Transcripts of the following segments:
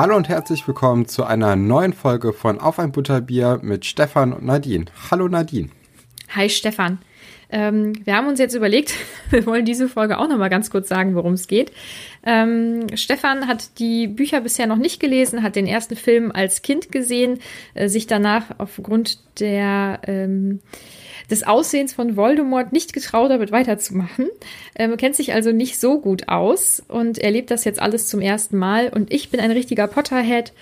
Hallo und herzlich willkommen zu einer neuen Folge von Auf ein Butterbier mit Stefan und Nadine. Hallo Nadine. Hi Stefan. Ähm, wir haben uns jetzt überlegt, wir wollen diese Folge auch noch mal ganz kurz sagen, worum es geht. Ähm, Stefan hat die Bücher bisher noch nicht gelesen, hat den ersten Film als Kind gesehen, äh, sich danach aufgrund der ähm, des Aussehens von Voldemort nicht getraut, damit weiterzumachen. Ähm, kennt sich also nicht so gut aus und erlebt das jetzt alles zum ersten Mal. Und ich bin ein richtiger Potterhead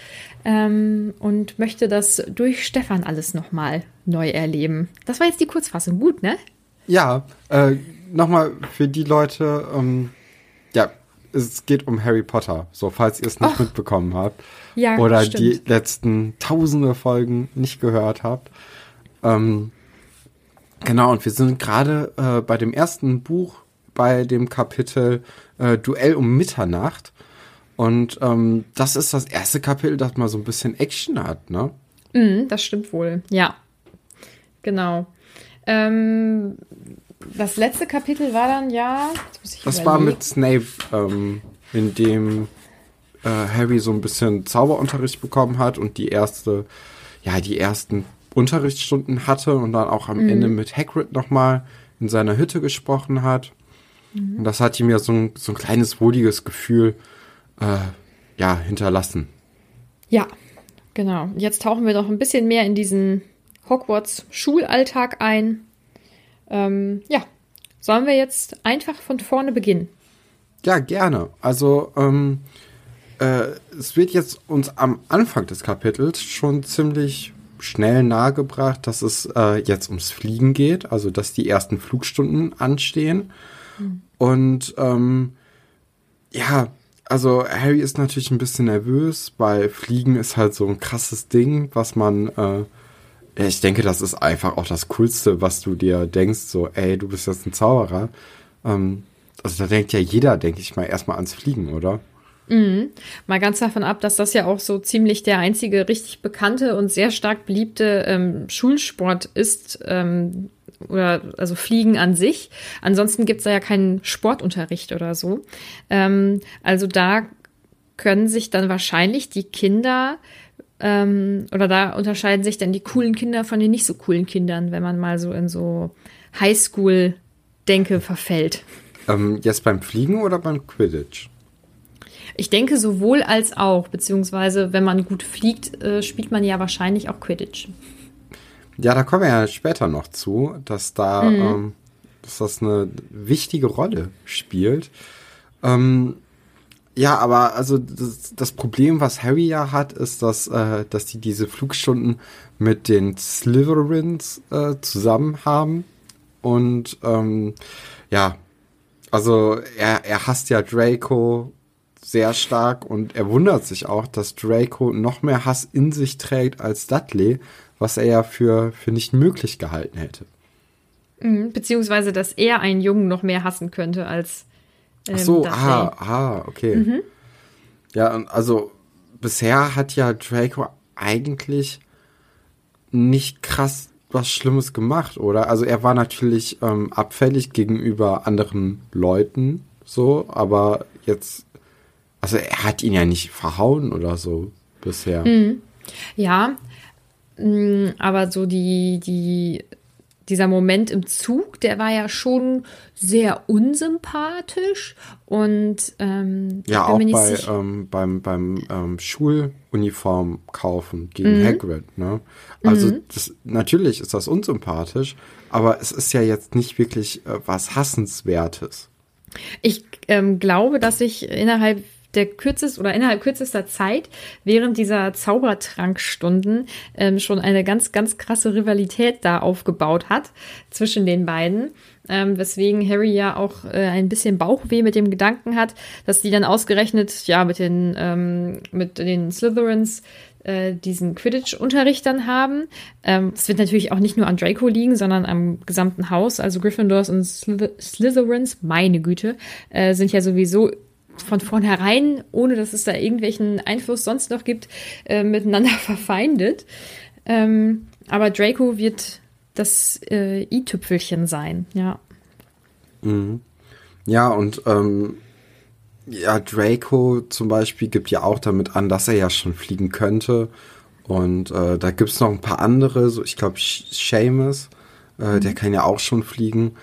ähm, und möchte das durch Stefan alles nochmal neu erleben. Das war jetzt die Kurzfassung. Gut, ne? Ja, äh, nochmal für die Leute, ähm, ja, es geht um Harry Potter, so falls ihr es nicht Och. mitbekommen habt Ja, oder stimmt. die letzten tausende Folgen nicht gehört habt. Ähm, genau, und wir sind gerade äh, bei dem ersten Buch, bei dem Kapitel äh, Duell um Mitternacht. Und ähm, das ist das erste Kapitel, das mal so ein bisschen Action hat, ne? Mhm, das stimmt wohl. Ja, genau. Ähm, das letzte Kapitel war dann ja. Das war mit Snape, ähm, in dem äh, Harry so ein bisschen Zauberunterricht bekommen hat und die erste, ja, die ersten Unterrichtsstunden hatte und dann auch am Ende mit Hagrid nochmal in seiner Hütte gesprochen hat. Und das hat ihm ja so ein, so ein kleines wohliges Gefühl, äh, ja, hinterlassen. Ja, genau. Jetzt tauchen wir noch ein bisschen mehr in diesen Hogwarts-Schulalltag ein. Ähm, ja, sollen wir jetzt einfach von vorne beginnen? Ja, gerne. Also, ähm, äh, es wird jetzt uns am Anfang des Kapitels schon ziemlich schnell nahegebracht, dass es äh, jetzt ums Fliegen geht, also dass die ersten Flugstunden anstehen. Und ähm, ja, also Harry ist natürlich ein bisschen nervös, weil Fliegen ist halt so ein krasses Ding, was man, äh, ich denke, das ist einfach auch das Coolste, was du dir denkst, so, ey, du bist jetzt ein Zauberer. Ähm, also da denkt ja jeder, denke ich mal, erstmal ans Fliegen, oder? Mal ganz davon ab, dass das ja auch so ziemlich der einzige richtig bekannte und sehr stark beliebte ähm, Schulsport ist, ähm, oder also Fliegen an sich. Ansonsten gibt's da ja keinen Sportunterricht oder so. Ähm, also da können sich dann wahrscheinlich die Kinder ähm, oder da unterscheiden sich dann die coolen Kinder von den nicht so coolen Kindern, wenn man mal so in so Highschool-Denke verfällt. Ähm, jetzt beim Fliegen oder beim Quidditch? Ich denke sowohl als auch, beziehungsweise wenn man gut fliegt, äh, spielt man ja wahrscheinlich auch Quidditch. Ja, da kommen wir ja später noch zu, dass da, ähm, dass das eine wichtige Rolle spielt. Ähm, ja, aber also das, das Problem, was Harry ja hat, ist, dass, äh, dass die diese Flugstunden mit den Slytherins äh, zusammen haben. Und ähm, ja, also er, er hasst ja Draco sehr stark und er wundert sich auch, dass Draco noch mehr Hass in sich trägt als Dudley, was er ja für, für nicht möglich gehalten hätte. Mhm, beziehungsweise, dass er einen Jungen noch mehr hassen könnte als. Ähm, Ach so, ah, ah, okay. Mhm. Ja, also bisher hat ja Draco eigentlich nicht krass was Schlimmes gemacht, oder? Also er war natürlich ähm, abfällig gegenüber anderen Leuten, so, aber jetzt, also er hat ihn ja nicht verhauen oder so bisher. Mhm. Ja, mm, aber so die, die dieser Moment im Zug, der war ja schon sehr unsympathisch und ähm, ja auch bei, ähm, beim beim ähm, Schuluniform kaufen gegen mhm. Hagrid, ne? Also mhm. das, natürlich ist das unsympathisch, aber es ist ja jetzt nicht wirklich äh, was hassenswertes. Ich ähm, glaube, dass ich innerhalb der kürzest oder innerhalb kürzester Zeit während dieser Zaubertrankstunden ähm, schon eine ganz, ganz krasse Rivalität da aufgebaut hat zwischen den beiden. Ähm, weswegen Harry ja auch äh, ein bisschen Bauchweh mit dem Gedanken hat, dass die dann ausgerechnet ja mit den ähm, mit den Slytherins äh, diesen Quidditch-Unterricht dann haben. Ähm, es wird natürlich auch nicht nur an Draco liegen, sondern am gesamten Haus. Also Gryffindors und Slytherins, meine Güte, äh, sind ja sowieso von vornherein, ohne dass es da irgendwelchen Einfluss sonst noch gibt, äh, miteinander verfeindet. Ähm, aber Draco wird das äh, i-Tüpfelchen sein, ja. Mhm. Ja, und ähm, ja, Draco zum Beispiel gibt ja auch damit an, dass er ja schon fliegen könnte. Und äh, da gibt es noch ein paar andere, so ich glaube Seamus, äh, mhm. der kann ja auch schon fliegen.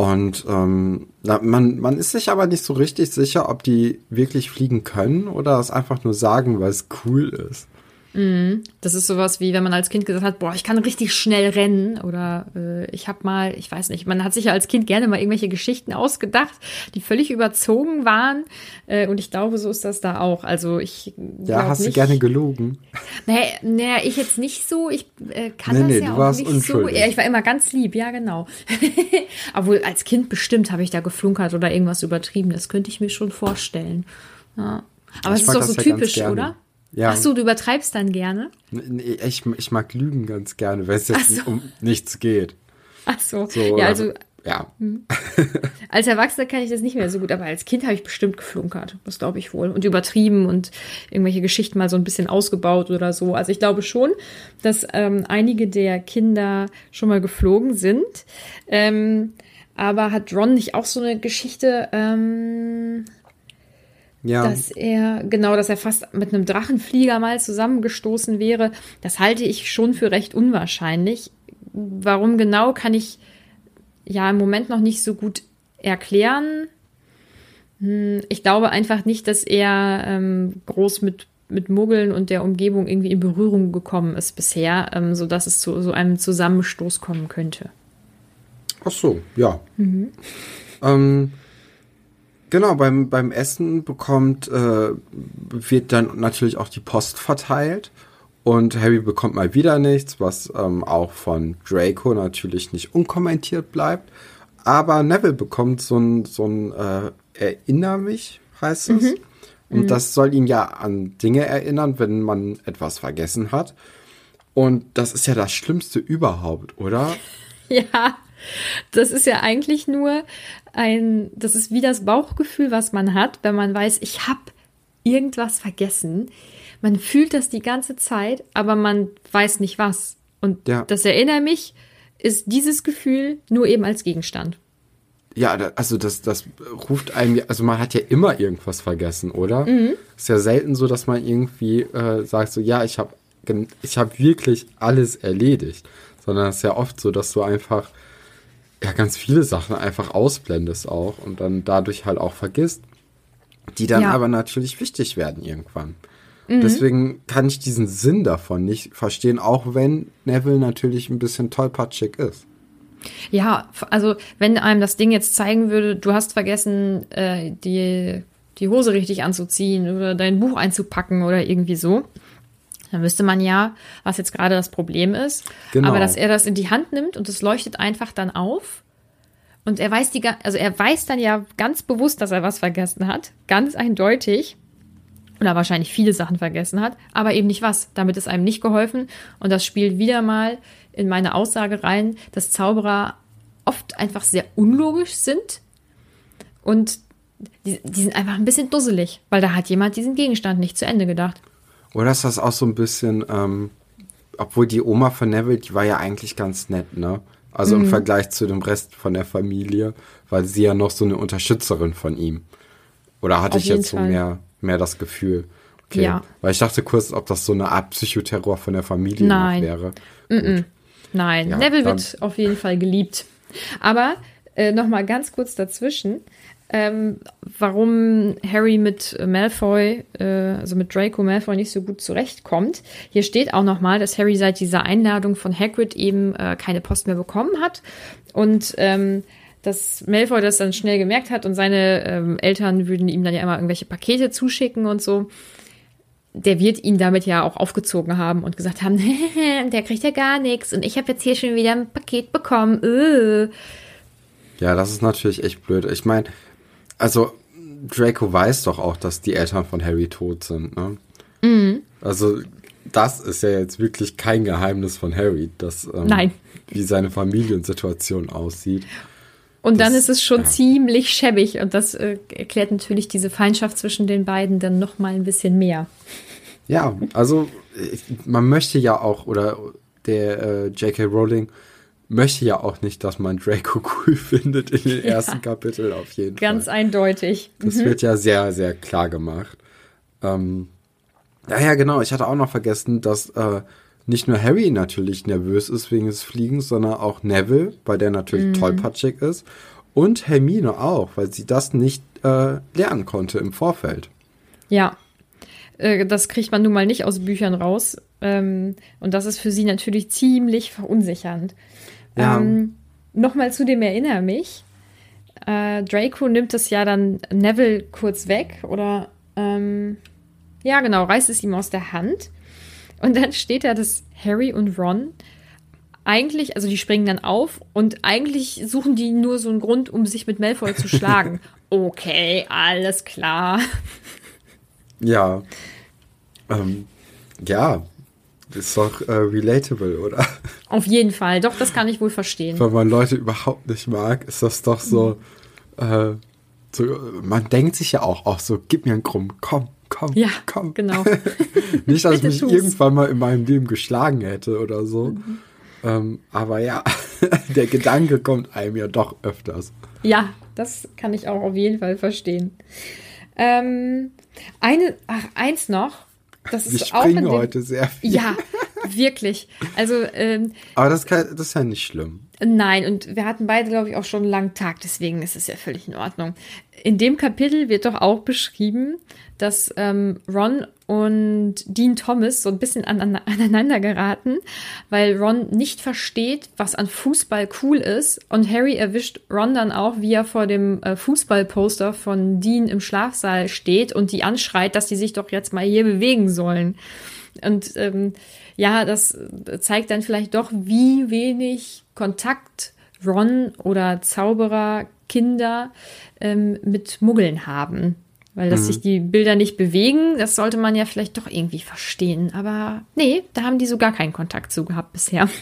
Und ähm, man, man ist sich aber nicht so richtig sicher, ob die wirklich fliegen können oder es einfach nur sagen, weil es cool ist. Mhm. Das ist sowas wie, wenn man als Kind gesagt hat, boah, ich kann richtig schnell rennen oder äh, ich habe mal, ich weiß nicht, man hat sich ja als Kind gerne mal irgendwelche Geschichten ausgedacht, die völlig überzogen waren äh, und ich glaube, so ist das da auch. Also ich Ja, hast nicht, du gerne gelogen? Nee, nee, ich jetzt nicht so, ich äh, kann nee, das nee, ja auch nicht unschuldig. so. Ja, ich war immer ganz lieb, ja genau. Obwohl als Kind bestimmt habe ich da geflunkert oder irgendwas übertrieben, das könnte ich mir schon vorstellen. Ja. Aber es ist doch so typisch, oder? Ja. Ach so, du übertreibst dann gerne? Nee, ich, ich mag Lügen ganz gerne, wenn es jetzt so. um nichts geht. Ach so. so ja, also. Ja. Hm. Als Erwachsener kann ich das nicht mehr so gut, aber als Kind habe ich bestimmt geflunkert. Das glaube ich wohl. Und übertrieben und irgendwelche Geschichten mal so ein bisschen ausgebaut oder so. Also ich glaube schon, dass ähm, einige der Kinder schon mal geflogen sind. Ähm, aber hat Ron nicht auch so eine Geschichte? Ähm, ja. Dass er, genau, dass er fast mit einem Drachenflieger mal zusammengestoßen wäre, das halte ich schon für recht unwahrscheinlich. Warum genau, kann ich ja im Moment noch nicht so gut erklären. Hm, ich glaube einfach nicht, dass er ähm, groß mit, mit Muggeln und der Umgebung irgendwie in Berührung gekommen ist bisher, ähm, sodass es zu so einem Zusammenstoß kommen könnte. Ach so, ja. Mhm. Ähm, Genau, beim, beim Essen bekommt, äh, wird dann natürlich auch die Post verteilt. Und Harry bekommt mal wieder nichts, was ähm, auch von Draco natürlich nicht unkommentiert bleibt. Aber Neville bekommt so ein, so ein äh, Erinner mich, heißt es. Mhm. Und mhm. das soll ihn ja an Dinge erinnern, wenn man etwas vergessen hat. Und das ist ja das Schlimmste überhaupt, oder? Ja, das ist ja eigentlich nur ein, das ist wie das Bauchgefühl, was man hat, wenn man weiß, ich habe irgendwas vergessen. Man fühlt das die ganze Zeit, aber man weiß nicht was. Und ja. das erinnert mich, ist dieses Gefühl nur eben als Gegenstand. Ja, also das, das ruft einem, also man hat ja immer irgendwas vergessen, oder? Mhm. Ist ja selten so, dass man irgendwie äh, sagt so, ja, ich habe ich hab wirklich alles erledigt. Sondern es ist ja oft so, dass du einfach ja ganz viele Sachen einfach ausblendest auch und dann dadurch halt auch vergisst, die dann ja. aber natürlich wichtig werden irgendwann. Mhm. Deswegen kann ich diesen Sinn davon nicht verstehen, auch wenn Neville natürlich ein bisschen tollpatschig ist. Ja, also wenn einem das Ding jetzt zeigen würde, du hast vergessen, äh, die, die Hose richtig anzuziehen oder dein Buch einzupacken oder irgendwie so, dann wüsste man ja, was jetzt gerade das Problem ist. Genau. Aber dass er das in die Hand nimmt und es leuchtet einfach dann auf. Und er weiß die, also er weiß dann ja ganz bewusst, dass er was vergessen hat. Ganz eindeutig. Oder wahrscheinlich viele Sachen vergessen hat, aber eben nicht was. Damit ist einem nicht geholfen. Und das spielt wieder mal in meine Aussage rein, dass Zauberer oft einfach sehr unlogisch sind und die, die sind einfach ein bisschen dusselig, weil da hat jemand diesen Gegenstand nicht zu Ende gedacht. Oder ist das auch so ein bisschen, ähm, obwohl die Oma von Neville, die war ja eigentlich ganz nett, ne? Also Mhm. im Vergleich zu dem Rest von der Familie, weil sie ja noch so eine Unterstützerin von ihm. Oder hatte Auf ich jetzt so mehr, mehr das Gefühl? Okay. Ja. Weil ich dachte kurz, ob das so eine Art Psychoterror von der Familie Nein. noch wäre. Nein, Ja, Neville wird auf jeden Fall geliebt. Aber äh, noch mal ganz kurz dazwischen, ähm, warum Harry mit Malfoy, äh, also mit Draco Malfoy nicht so gut zurechtkommt. Hier steht auch noch mal, dass Harry seit dieser Einladung von Hagrid eben äh, keine Post mehr bekommen hat und ähm, dass Malfoy das dann schnell gemerkt hat und seine ähm, Eltern würden ihm dann ja immer irgendwelche Pakete zuschicken und so der wird ihn damit ja auch aufgezogen haben und gesagt haben, der kriegt ja gar nichts und ich habe jetzt hier schon wieder ein Paket bekommen. Äh. Ja, das ist natürlich echt blöd. Ich meine, also Draco weiß doch auch, dass die Eltern von Harry tot sind, ne? Mhm. Also das ist ja jetzt wirklich kein Geheimnis von Harry, dass ähm, wie seine Familiensituation aussieht. Und dann Das- ist es schon ja. ziemlich schäbig und das äh, erklärt natürlich diese Feindschaft zwischen den beiden dann noch mal ein bisschen mehr. Ja, also ich, man möchte ja auch, oder der äh, J.K. Rowling möchte ja auch nicht, dass man Draco cool findet in den Ja. ersten Kapiteln auf jeden Ganz Fall. eindeutig. Das wird ja sehr, sehr klar gemacht. Ähm, ja, ja, genau. Ich hatte auch noch vergessen, dass äh, nicht nur Harry natürlich nervös ist wegen des Fliegens, sondern auch Neville, weil der natürlich tollpatschig ist. Und Hermine auch, weil sie das nicht äh, lernen konnte im Vorfeld. Ja, äh, das kriegt man nun mal nicht aus Büchern raus. Ähm, und das ist für sie natürlich ziemlich verunsichernd. Ja. Ähm, Nochmal zu dem Erinner mich. Äh, Draco nimmt es ja dann Neville kurz weg oder ähm, ja genau, reißt es ihm aus der Hand. Und dann steht da, dass Harry und Ron eigentlich, also die springen dann auf und eigentlich suchen die nur so einen Grund, um sich mit Malfoy zu schlagen. Okay, alles klar. Ja. Ähm, ja. Ist doch äh, relatable, oder? Auf jeden Fall. Doch, das kann ich wohl verstehen. Wenn man Leute überhaupt nicht mag, ist das doch so, äh, so man denkt sich ja auch, auch so, gib mir einen Krumm, komm, komm, Ja, komm. genau. Nicht, dass ich mich tu's. irgendwann mal in meinem Leben geschlagen hätte oder so. Mhm. Ähm, aber ja, der Gedanke kommt einem ja doch öfters. Ja, das kann ich auch auf jeden Fall verstehen. Ähm, eine, ach, eins noch. Das Wir ist auch in springen dem, heute sehr viel. Ja, wirklich. Also, ähm, Aber das, kann, das ist ja nicht schlimm. Nein, und wir hatten beide, glaube ich, auch schon einen langen Tag, deswegen ist es ja völlig in Ordnung. In dem Kapitel wird doch auch beschrieben, dass ähm, Ron und Dean Thomas so ein bisschen an, aneinander geraten, weil Ron nicht versteht, was an Fußball cool ist. Und Harry erwischt Ron dann auch, wie er vor dem äh, Fußballposter von Dean im Schlafsaal steht und die anschreit, dass die sich doch jetzt mal hier bewegen sollen. Und ähm, ja, das zeigt dann vielleicht doch, wie wenig Kontakt Ron oder Zauberer, Kinder ähm, mit Muggeln haben. Weil dass sich die Bilder nicht bewegen, das sollte man ja vielleicht doch irgendwie verstehen. Aber nee, da haben die so gar keinen Kontakt zu gehabt bisher.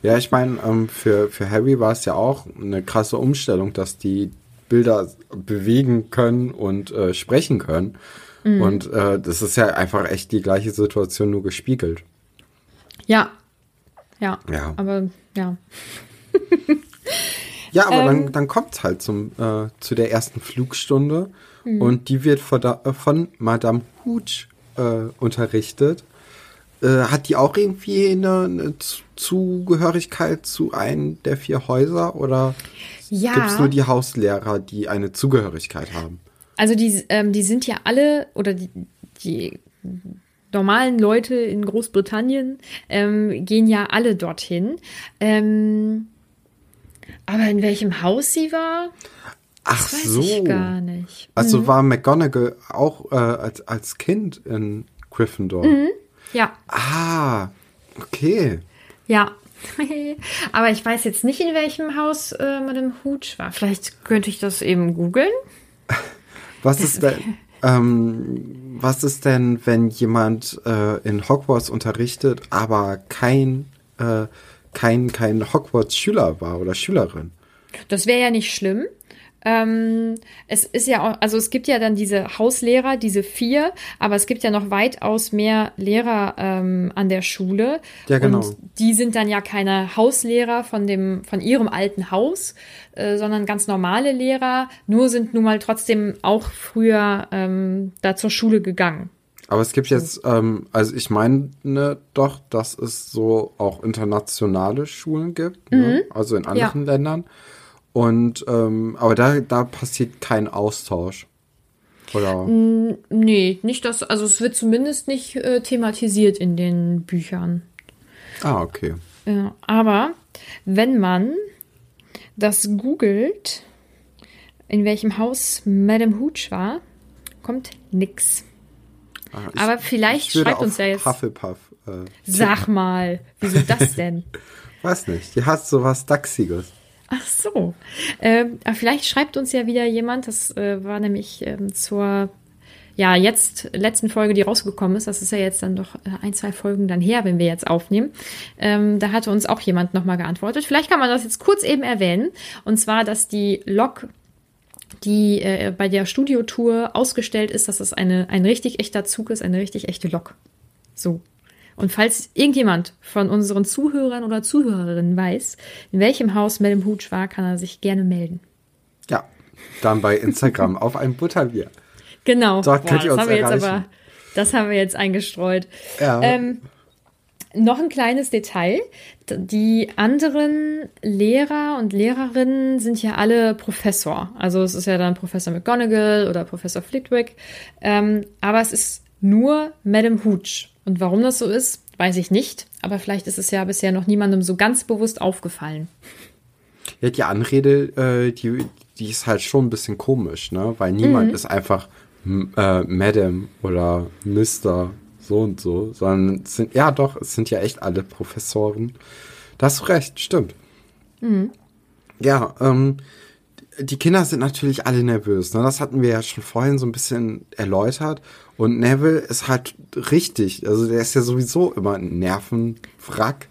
Ja, ich meine, ähm, für, für Harry war es ja auch eine krasse Umstellung, dass die Bilder bewegen können und äh, sprechen können. Mhm. Und äh, das ist ja einfach echt die gleiche Situation nur gespiegelt. Ja. Ja. Ja. Aber ja. Ja, aber Ähm. dann, dann kommt es halt zum, äh, zu der ersten Flugstunde Mhm. und die wird von, äh, von Madame Hooch äh, unterrichtet. Äh, hat die auch irgendwie eine, eine Zugehörigkeit zu einem der vier Häuser oder Ja. gibt es nur die Hauslehrer, die eine Zugehörigkeit haben? Also die, ähm, die sind ja alle, oder die, die normalen Leute in Großbritannien ähm, gehen ja alle dorthin. Ähm, aber in welchem Haus sie war, Ach weiß so. ich gar nicht. Also war McGonagall auch äh, als, als Kind in Gryffindor? Ja, Ah, okay. ja. Aber ich weiß jetzt nicht, in welchem Haus äh, Madame Hooch war. Vielleicht könnte ich das eben googeln. Was ist denn, ähm, was ist denn, wenn jemand äh, in Hogwarts unterrichtet, aber kein, äh, kein, kein Hogwarts-Schüler war oder Schülerin? Das wäre ja nicht schlimm. Ähm, es ist ja auch, also es gibt ja dann diese Hauslehrer, diese vier, aber es gibt ja noch weitaus mehr Lehrer ähm, an der Schule. Ja, genau. Und die sind dann ja keine Hauslehrer von dem, von ihrem alten Haus, äh, sondern ganz normale Lehrer, nur sind nun mal trotzdem auch früher ähm, da zur Schule gegangen. Aber es gibt jetzt, ähm, also ich meine doch, dass es so auch internationale Schulen gibt, ne? also in anderen Ländern. Und ähm, aber da, da passiert kein Austausch. Oder? Nee, nicht das, also es wird zumindest nicht äh, thematisiert in den Büchern. Ah, okay. Ja, aber wenn man das googelt, in welchem Haus Madame Hooch war, kommt nix. Ah, ich- Aber vielleicht schreibt uns ja jetzt- Hufflepuff. Äh, Sag mal, wieso das denn? weiß nicht, die hat sowas Dachsiges. Ach so. Ähm, vielleicht schreibt uns ja wieder jemand, das äh, war nämlich ähm, zur, ja, jetzt letzten Folge, die rausgekommen ist, das ist ja jetzt dann doch äh, ein, zwei Folgen dann her, wenn wir jetzt aufnehmen. Ähm, da hatte uns auch jemand nochmal geantwortet. Vielleicht kann man das jetzt kurz eben erwähnen. Und zwar, dass die Lok die äh, bei der Studiotour ausgestellt ist, dass das eine, ein richtig echter Zug ist, eine richtig echte Lok. So. Und falls irgendjemand von unseren Zuhörern oder Zuhörerinnen weiß, in welchem Haus Madame Hooch war, kann er sich gerne melden. Ja, dann bei Instagram auf ein Butterbier. Genau. Dort könnt ihr das uns haben wir jetzt erreichen. aber, das haben wir jetzt eingestreut. Ja. Ähm, noch ein kleines Detail. Die anderen Lehrer und Lehrerinnen sind ja alle Professor. Also es ist ja dann Professor McGonagall oder Professor Flitwick. Ähm, aber es ist nur Madame Hooch. Und warum das so ist, weiß ich nicht. Aber vielleicht ist es ja bisher noch niemandem so ganz bewusst aufgefallen. Ja, die Anrede, äh, die, die ist halt schon ein bisschen komisch, ne? Weil Mhm. niemand ist einfach äh, Madam oder Mister so und so, sondern es sind, ja doch, es sind ja echt alle Professoren. Da hast du recht, stimmt. Mhm. Ja, ähm, die Kinder sind natürlich alle nervös. Ne? Das hatten wir ja schon vorhin so ein bisschen erläutert. Und Neville ist halt richtig. Also der ist ja sowieso immer ein Nervenwrack.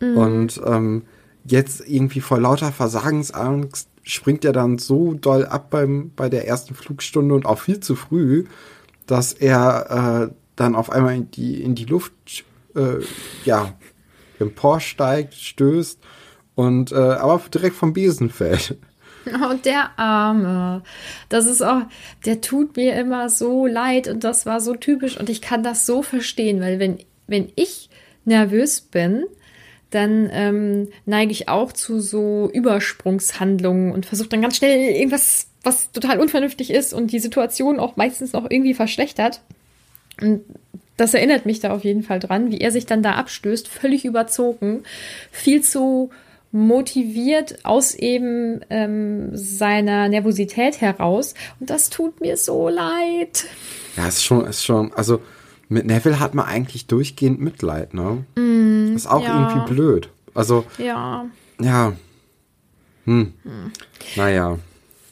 Und ähm, jetzt irgendwie vor lauter Versagensangst springt er dann so doll ab beim, bei der ersten Flugstunde und auch viel zu früh, dass er äh, dann auf einmal in die, in die Luft äh, ja, emporsteigt, stößt und äh, aber direkt vom Besen fällt. Und der Arme. Das ist auch, der tut mir immer so leid und das war so typisch und ich kann das so verstehen, weil wenn, wenn ich nervös bin, dann ähm, neige ich auch zu so Übersprungshandlungen und versuche dann ganz schnell irgendwas, was total unvernünftig ist und die Situation auch meistens noch irgendwie verschlechtert. Und das erinnert mich da auf jeden Fall dran, wie er sich dann da abstößt, völlig überzogen, viel zu motiviert aus eben ähm, seiner Nervosität heraus. Und das tut mir so leid. Ja, ist schon, ist schon, also mit Neville hat man eigentlich durchgehend Mitleid, ne? ist auch ja. irgendwie blöd. Also, Ja. ja. Hm. Naja.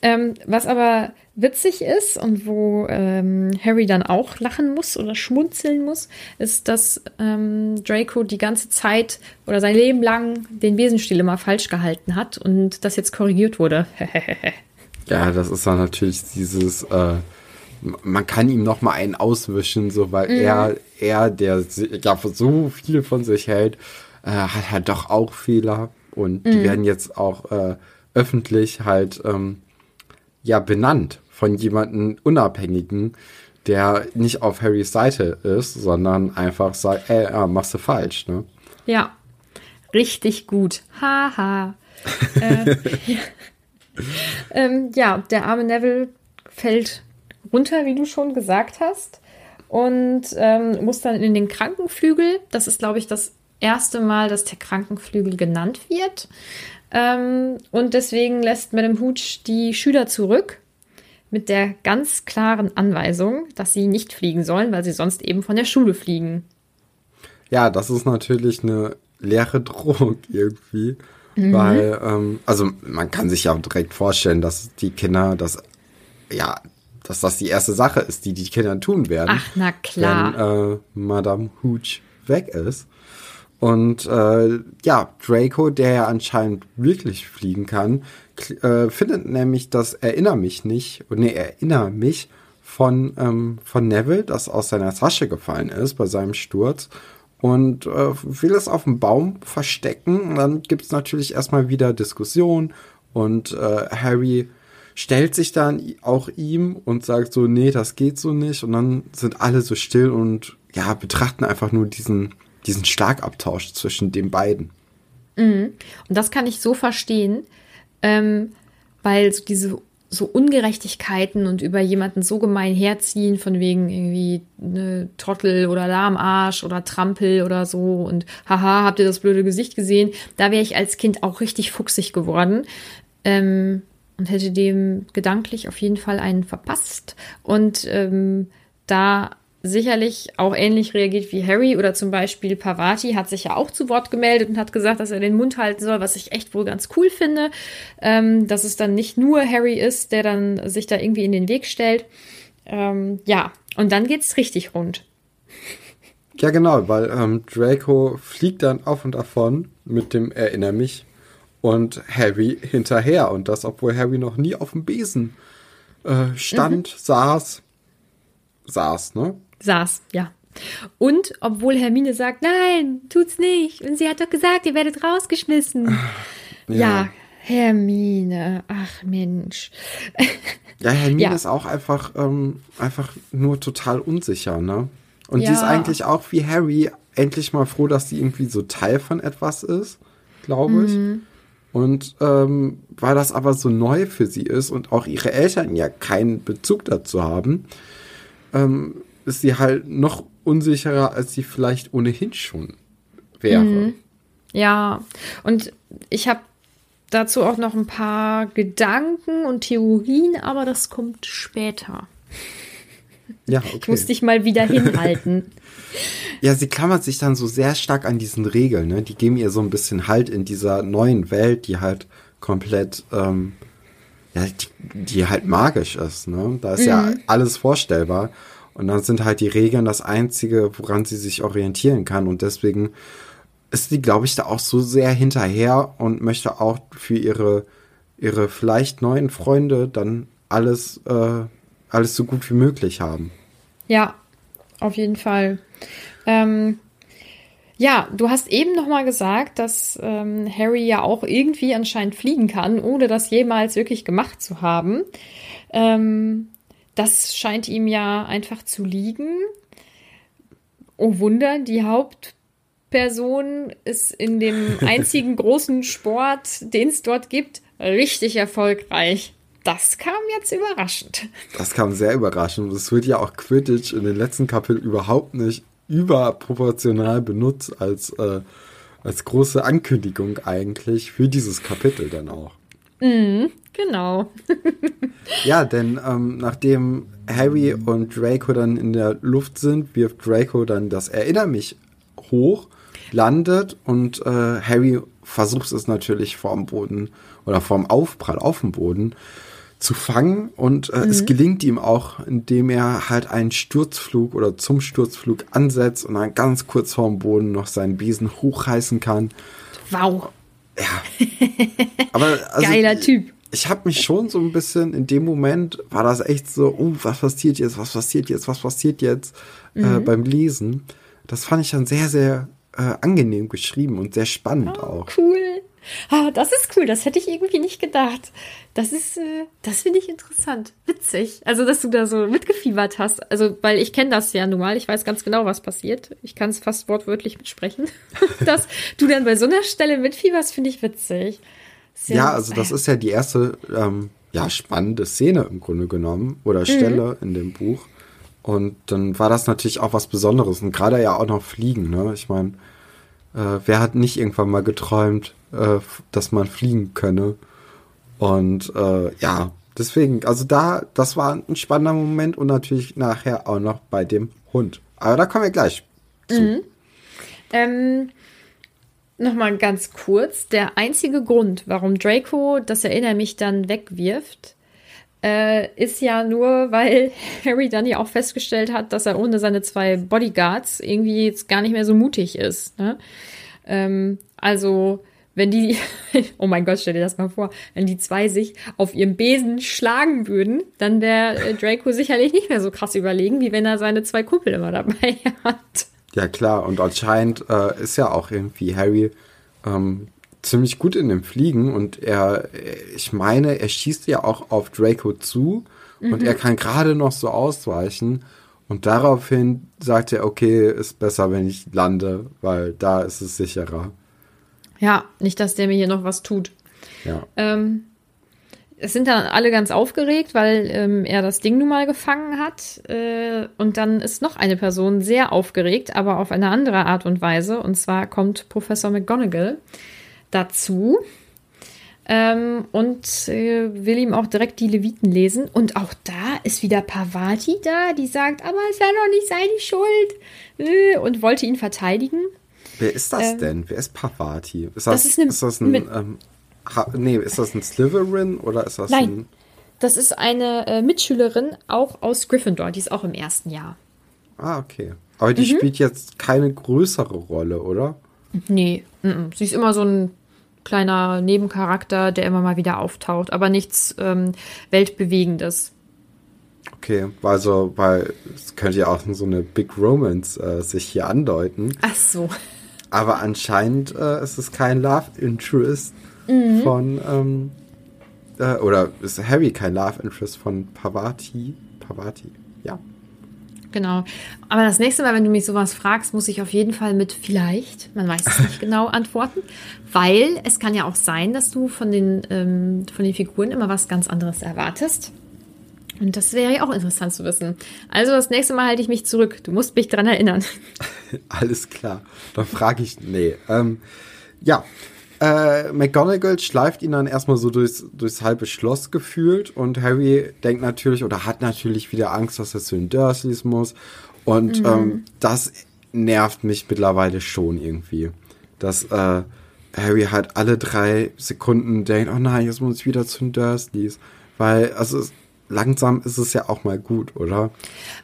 Ähm, was aber witzig ist und wo ähm, Harry dann auch lachen muss oder schmunzeln muss, ist, dass ähm, Draco die ganze Zeit oder sein Leben lang den Besenstiel immer falsch gehalten hat und das jetzt korrigiert wurde. Ja, das ist dann natürlich dieses, äh, man kann ihm noch mal einen auswischen, so weil er, er, der ja so viel von sich hält, äh, hat halt doch auch Fehler und die werden jetzt auch äh, öffentlich halt ähm, ja benannt von jemandem Unabhängigen, der nicht auf Harrys Seite ist, sondern einfach sagt, ey, ja, machst du falsch, ne? Ja, richtig gut. Haha. äh, ja. Ähm, ja, der arme Neville fällt runter, wie du schon gesagt hast, und ähm, muss dann in den Krankenflügel. Das ist, glaube ich, das erste Mal, dass der Krankenflügel genannt wird. Ähm, und deswegen lässt Madame Hooch die Schüler zurück mit der ganz klaren Anweisung, dass sie nicht fliegen sollen, weil sie sonst eben von der Schule fliegen. Ja, das ist natürlich eine leere Drohung irgendwie. Mhm. Weil, ähm, also man kann sich ja direkt vorstellen, dass die Kinder das, ja, dass das die erste Sache ist, die die Kinder tun werden. Ach, na klar. Wenn äh, Madame Hooch weg ist. Und äh, ja, Draco, der ja anscheinend wirklich fliegen kann, äh, findet nämlich das Erinner mich nicht, nee, Erinner mich von, ähm, von Neville, das aus seiner Tasche gefallen ist bei seinem Sturz und äh, will es auf dem Baum verstecken. Und dann gibt es natürlich erstmal wieder Diskussion und äh, Harry stellt sich dann auch ihm und sagt so, nee, das geht so nicht. Und dann sind alle so still und ja, betrachten einfach nur diesen, diesen Schlagabtausch zwischen den beiden. Mhm. Und das kann ich so verstehen, ähm, weil so diese so Ungerechtigkeiten und über jemanden so gemein herziehen, von wegen irgendwie ne, Trottel oder Lahmarsch oder Trampel oder so und haha, habt ihr das blöde Gesicht gesehen? Da wäre ich als Kind auch richtig fuchsig geworden ähm, und hätte dem gedanklich auf jeden Fall einen verpasst. Und ähm, da sicherlich auch ähnlich reagiert wie Harry oder zum Beispiel Pavati hat sich ja auch zu Wort gemeldet und hat gesagt, dass er den Mund halten soll, was ich echt wohl ganz cool finde, ähm, dass es dann nicht nur Harry ist, der dann sich da irgendwie in den Weg stellt. Ähm, ja, und dann geht's richtig rund. Ja, genau, weil ähm, Draco fliegt dann auf und davon mit dem Erinner mich und Harry hinterher und das, obwohl Harry noch nie auf dem Besen äh, stand, mhm. saß, saß, ne? Saß, ja. Und obwohl Hermine sagt, nein, tut's nicht. Und sie hat doch gesagt, ihr werdet rausgeschmissen. Ja, ja Hermine, ach Mensch. Ja, Hermine ja. ist auch einfach, ähm, einfach nur total unsicher, ne? Und ja. die ist eigentlich auch wie Harry endlich mal froh, dass sie irgendwie so Teil von etwas ist, glaube ich. Mhm. Und ähm, weil das aber so neu für sie ist und auch ihre Eltern ja keinen Bezug dazu haben, ähm, ist sie halt noch unsicherer, als sie vielleicht ohnehin schon wäre. Mhm. Ja, und ich habe dazu auch noch ein paar Gedanken und Theorien, aber das kommt später. Ja, okay. Ich muss dich mal wieder hinhalten. ja, sie klammert sich dann so sehr stark an diesen Regeln, ne? Die geben ihr so ein bisschen Halt in dieser neuen Welt, die halt komplett, ähm, ja, die, die halt magisch ist, ne? Da ist mhm. ja alles vorstellbar. Und dann sind halt die Regeln das Einzige, woran sie sich orientieren kann. Und deswegen ist sie, glaube ich, da auch so sehr hinterher und möchte auch für ihre, ihre vielleicht neuen Freunde dann alles, äh, alles so gut wie möglich haben. Ja, auf jeden Fall. Ähm, ja, du hast eben noch mal gesagt, dass ähm, Harry ja auch irgendwie anscheinend fliegen kann, ohne das jemals wirklich gemacht zu haben. Ähm, das scheint ihm ja einfach zu liegen. Oh Wunder, die Hauptperson ist in dem einzigen großen Sport, den es dort gibt, richtig erfolgreich. Das kam jetzt überraschend. Das kam sehr überraschend. Es wird ja auch Quidditch in den letzten Kapiteln überhaupt nicht überproportional benutzt als, äh, als große Ankündigung eigentlich für dieses Kapitel dann auch. Mhm, genau. ja, denn ähm, nachdem Harry und Draco dann in der Luft sind, wirft Draco dann das Erinner mich hoch, landet und äh, Harry versucht es natürlich vorm Boden oder vorm Aufprall auf dem Boden zu fangen und äh, mhm. es gelingt ihm auch, indem er halt einen Sturzflug oder zum Sturzflug ansetzt und dann ganz kurz vorm Boden noch seinen Besen hochreißen kann. Wow. Ja. Aber also, Geiler Typ. Ich, habe mich schon so ein bisschen, in dem Moment war das echt so, oh, was passiert jetzt, was passiert jetzt, was passiert jetzt äh, mhm. äh, beim Lesen. Das fand ich dann sehr, sehr äh, angenehm geschrieben und sehr spannend oh, auch. Cool. Ah, das ist cool, das hätte ich irgendwie nicht gedacht. Das ist, äh, das finde ich interessant. Witzig. Also, dass du da so mitgefiebert hast. Also, weil ich kenne das ja nun mal. Ich weiß ganz genau, was passiert. Ich kann es fast wortwörtlich mitsprechen. dass du dann bei so einer Stelle mitfieberst, finde ich witzig. Sehr ja, also das ist ja die erste, ähm, ja, spannende Szene im Grunde genommen oder mhm. Stelle mhm. in dem Buch. Und dann war das natürlich auch was Besonderes. Und gerade ja auch noch Fliegen, ne? Ich meine, äh, wer hat nicht irgendwann mal geträumt, äh, dass man fliegen könne? Und äh, ja, deswegen, also da, das war ein spannender Moment und natürlich nachher auch noch bei dem Hund. Aber da kommen wir gleich zu. Mhm. Ähm, Nochmal ganz kurz. Der einzige Grund, warum Draco das Erinner mich dann wegwirft, äh, ist ja nur, weil Harry dann ja auch festgestellt hat, dass er ohne seine zwei Bodyguards irgendwie jetzt gar nicht mehr so mutig ist. Ne? Ähm, also, wenn die, oh mein Gott, stell dir das mal vor, wenn die zwei sich auf ihrem Besen schlagen würden, dann wäre äh, Draco sicherlich nicht mehr so krass überlegen, wie wenn er seine zwei Kumpel immer dabei hat. Ja, klar, und anscheinend äh, ist ja auch irgendwie Harry ähm, ziemlich gut in dem Fliegen und er, ich meine, er schießt ja auch auf Draco zu mhm. und er kann gerade noch so ausweichen. Und daraufhin sagt er, okay, ist besser, wenn ich lande, weil da ist es sicherer. Ja, nicht, dass der mir hier noch was tut. Ja. Ähm, es sind dann alle ganz aufgeregt, weil ähm, er das Ding nun mal gefangen hat. Äh, und dann ist noch eine Person sehr aufgeregt, aber auf eine andere Art und Weise. Und zwar kommt Professor McGonagall dazu ähm, und äh, will ihm auch direkt die Leviten lesen. Und auch da ist wieder Pavati da, die sagt, aber es war doch nicht seine Schuld äh, und wollte ihn verteidigen. Wer ist das ähm, denn? Wer ist Pavati? Ist das, das ist, eine, ist das ein, ähm, ha, nee, ist das ein Slytherin oder ist das nein, ein... das ist eine äh, Mitschülerin, auch aus Gryffindor, die ist auch im ersten Jahr. Ah, okay. Aber die mhm. spielt jetzt keine größere Rolle, oder? Nee, n -n. sie ist immer so ein kleiner Nebencharakter, der immer mal wieder auftaucht, aber nichts ähm, Weltbewegendes. Okay, also, weil es könnte ja auch so eine Big Romance äh, sich hier andeuten. Ach so. Aber anscheinend äh, ist es kein Love Interest mhm. von, ähm, äh, oder ist Harry kein Love Interest von Pavati? Pavati, ja. Genau. Aber das nächste Mal, wenn du mich sowas fragst, muss ich auf jeden Fall mit vielleicht, man weiß es nicht genau, antworten. Weil es kann ja auch sein, dass du von den, ähm, von den Figuren immer was ganz anderes erwartest. Und das wäre ja auch interessant zu wissen. Also das nächste Mal halte ich mich zurück. Du musst mich dran erinnern. Alles klar. Dann frage ich, nee. Ähm, ja, äh, McGonagall schleift ihn dann erstmal so durchs, durchs halbe Schloss gefühlt und Harry denkt natürlich oder hat natürlich wieder Angst, dass er zu den Dursleys muss. Und mhm. ähm, das nervt mich mittlerweile schon irgendwie. Dass äh, Harry halt alle drei Sekunden denkt, oh nein, jetzt muss ich wieder zu den Dursleys. Weil, also es, langsam ist es ja auch mal gut, oder?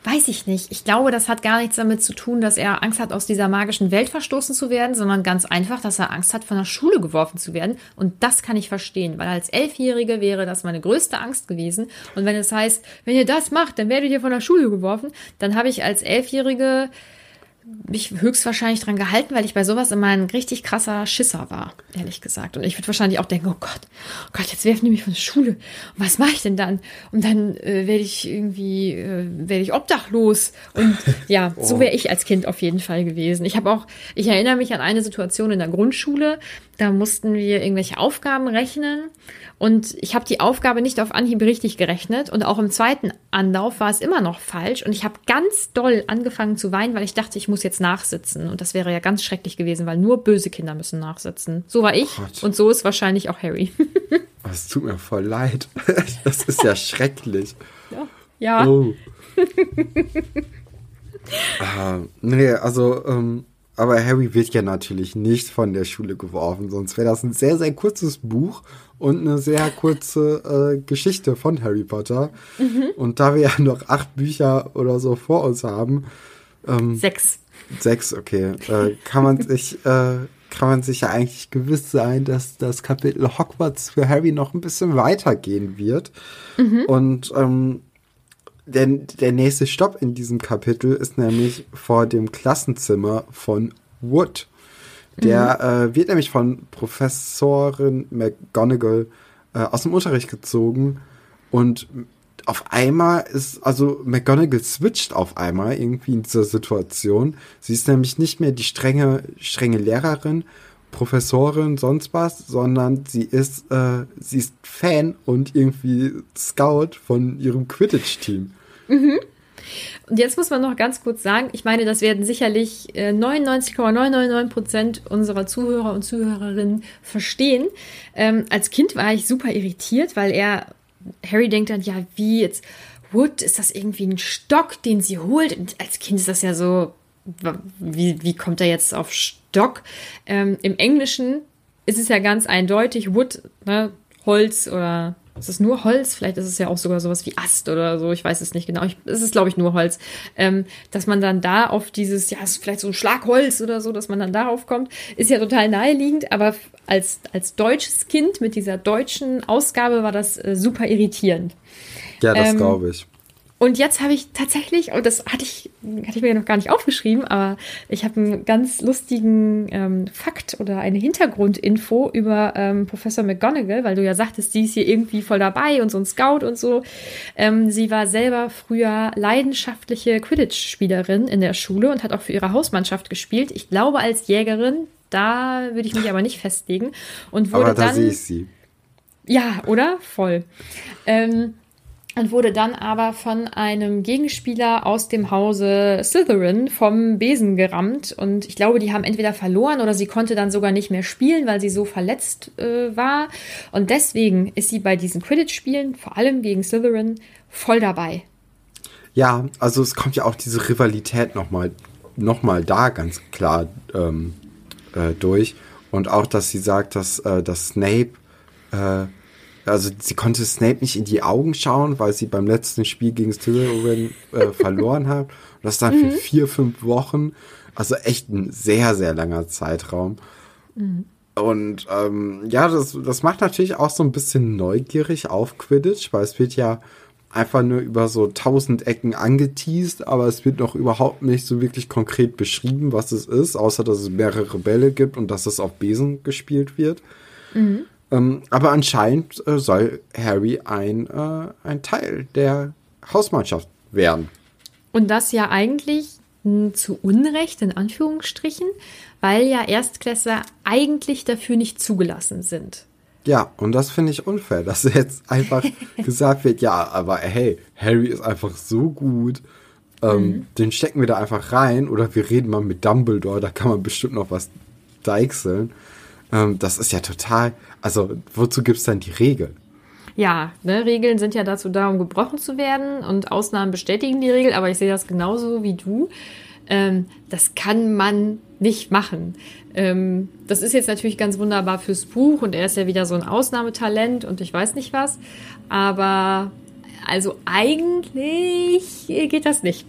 Weiß ich nicht. Ich glaube, das hat gar nichts damit zu tun, dass er Angst hat, aus dieser magischen Welt verstoßen zu werden, sondern ganz einfach, dass er Angst hat, von der Schule geworfen zu werden. Und das kann ich verstehen, weil als Elfjährige wäre das meine größte Angst gewesen. Und wenn es heißt, wenn ihr das macht, dann werdet ihr von der Schule geworfen, dann habe ich als Elfjährige mich höchstwahrscheinlich dran gehalten, weil ich bei sowas immer ein richtig krasser Schisser war, ehrlich gesagt. Und ich würde wahrscheinlich auch denken, oh Gott, oh Gott, jetzt werfen die mich von der Schule. Und was mache ich denn dann? Und dann äh, werde ich irgendwie, äh, werde ich obdachlos. Und ja, oh. so wäre ich als Kind auf jeden Fall gewesen. Ich habe auch, ich erinnere mich an eine Situation in der Grundschule, da mussten wir irgendwelche Aufgaben rechnen und ich habe die Aufgabe nicht auf Anhieb richtig gerechnet und auch im zweiten Anlauf war es immer noch falsch und ich habe ganz doll angefangen zu weinen, weil ich dachte, ich muss jetzt nachsitzen und das wäre ja ganz schrecklich gewesen, weil nur böse Kinder müssen nachsitzen. So war ich oh und so ist wahrscheinlich auch Harry. Es tut mir voll leid. Das ist ja schrecklich. Ja. ja. Oh. ah, nee, also ähm, aber Harry wird ja natürlich nicht von der Schule geworfen, sonst wäre das ein sehr, sehr kurzes Buch und eine sehr kurze äh, Geschichte von Harry Potter. Mhm. Und da wir ja noch acht Bücher oder so vor uns haben. Ähm, sechs. Sechs, okay. Äh, kann man sich, äh, kann man sich ja eigentlich gewiss sein, dass das Kapitel Hogwarts für Harry noch ein bisschen weitergehen wird. Mhm. Und ähm, der, der nächste Stopp in diesem Kapitel ist nämlich vor dem Klassenzimmer von Wood. Der mhm. äh, wird nämlich von Professorin McGonagall äh, aus dem Unterricht gezogen und auf einmal ist, also McGonagall switcht auf einmal irgendwie in dieser Situation. Sie ist nämlich nicht mehr die strenge, strenge Lehrerin, Professorin, sonst was, sondern sie ist, äh, sie ist Fan und irgendwie Scout von ihrem Quidditch-Team. Mhm. Und jetzt muss man noch ganz kurz sagen, ich meine, das werden sicherlich 99,999 äh, Prozent unserer Zuhörer und Zuhörerinnen verstehen. Ähm, als Kind war ich super irritiert, weil er, Harry denkt dann, ja, wie jetzt, Wood, ist das irgendwie ein Stock, den sie holt? Und als Kind ist das ja so, wie, wie kommt er jetzt auf Stock? Ähm, Im Englischen ist es ja ganz eindeutig Wood, ne, Holz oder ist es nur Holz? Vielleicht ist es ja auch sogar sowas wie Ast oder so. Ich weiß es nicht genau. Ich, es ist, glaube ich, nur Holz. Ähm, dass man dann da auf dieses, ja, ist vielleicht so ein Schlagholz oder so, dass man dann darauf kommt, ist ja total naheliegend. Aber als, als deutsches Kind mit dieser deutschen Ausgabe war das äh, super irritierend. Ja, das ähm, glaube ich. Und jetzt habe ich tatsächlich, und das hatte ich, hatte ich mir noch gar nicht aufgeschrieben, aber ich habe einen ganz lustigen ähm, Fakt oder eine Hintergrundinfo über ähm, Professor McGonagall, weil du ja sagtest, sie ist hier irgendwie voll dabei und so ein Scout und so. Ähm, sie war selber früher leidenschaftliche Quidditch-Spielerin in der Schule und hat auch für ihre Hausmannschaft gespielt. Ich glaube als Jägerin, da würde ich mich aber nicht festlegen. Und wurde aber da dann. sehe ich sie. Ja, oder? Voll. Ähm, und wurde dann aber von einem Gegenspieler aus dem Hause Slytherin vom Besen gerammt. Und ich glaube, die haben entweder verloren oder sie konnte dann sogar nicht mehr spielen, weil sie so verletzt äh, war. Und deswegen ist sie bei diesen Quidditch-Spielen, vor allem gegen Slytherin, voll dabei. Ja, also es kommt ja auch diese Rivalität nochmal noch mal da ganz klar ähm, äh, durch. Und auch, dass sie sagt, dass, äh, dass Snape äh, also sie konnte Snape nicht in die Augen schauen, weil sie beim letzten Spiel gegen Slytherin äh, verloren hat. Und das dann mhm. für vier, fünf Wochen. Also echt ein sehr, sehr langer Zeitraum. Mhm. Und ähm, ja, das, das macht natürlich auch so ein bisschen neugierig auf Quidditch, weil es wird ja einfach nur über so tausend Ecken angeteased, aber es wird noch überhaupt nicht so wirklich konkret beschrieben, was es ist, außer dass es mehrere Bälle gibt und dass es auf Besen gespielt wird. Mhm. Ähm, aber anscheinend äh, soll Harry ein, äh, ein Teil der Hausmannschaft werden. Und das ja eigentlich zu Unrecht, in Anführungsstrichen, weil ja Erstklässler eigentlich dafür nicht zugelassen sind. Ja, und das finde ich unfair, dass jetzt einfach gesagt wird, ja, aber hey, Harry ist einfach so gut, ähm, mhm. den stecken wir da einfach rein oder wir reden mal mit Dumbledore, da kann man bestimmt noch was deichseln. Ähm, das ist ja total, also wozu gibt es dann die Regeln? Ja, ne, Regeln sind ja dazu da, um gebrochen zu werden und Ausnahmen bestätigen die Regel, aber ich sehe das genauso wie du. Ähm, das kann man nicht machen. Ähm, das ist jetzt natürlich ganz wunderbar fürs Buch und er ist ja wieder so ein Ausnahmetalent und ich weiß nicht was, aber also eigentlich geht das nicht.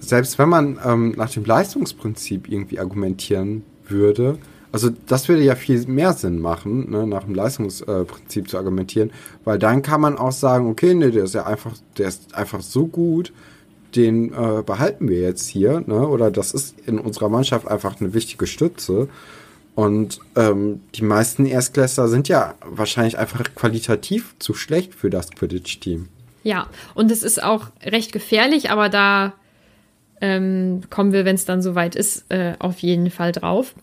Selbst wenn man ähm, nach dem Leistungsprinzip irgendwie argumentieren würde, also das würde ja viel mehr Sinn machen, ne, nach dem Leistungsprinzip zu argumentieren, weil dann kann man auch sagen, okay, nee, der ist ja einfach, der ist einfach so gut, den äh, behalten wir jetzt hier, ne? Oder das ist in unserer Mannschaft einfach eine wichtige Stütze. Und ähm, die meisten Erstklässler sind ja wahrscheinlich einfach qualitativ zu schlecht für das Quidditch-Team. Ja, und es ist auch recht gefährlich, aber da ähm, kommen wir, wenn es dann soweit ist, äh, auf jeden Fall drauf.